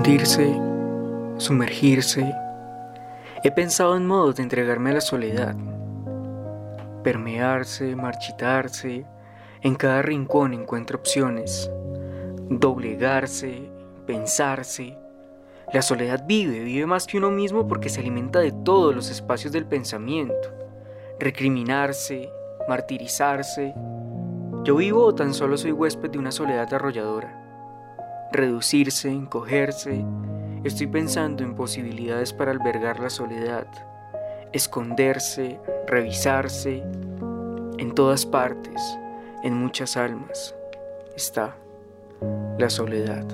hundirse, sumergirse. He pensado en modos de entregarme a la soledad, permearse, marchitarse. En cada rincón encuentro opciones, doblegarse, pensarse. La soledad vive, vive más que uno mismo porque se alimenta de todos los espacios del pensamiento. Recriminarse, martirizarse. Yo vivo o tan solo soy huésped de una soledad arrolladora. Reducirse, encogerse. Estoy pensando en posibilidades para albergar la soledad. Esconderse, revisarse. En todas partes, en muchas almas, está la soledad.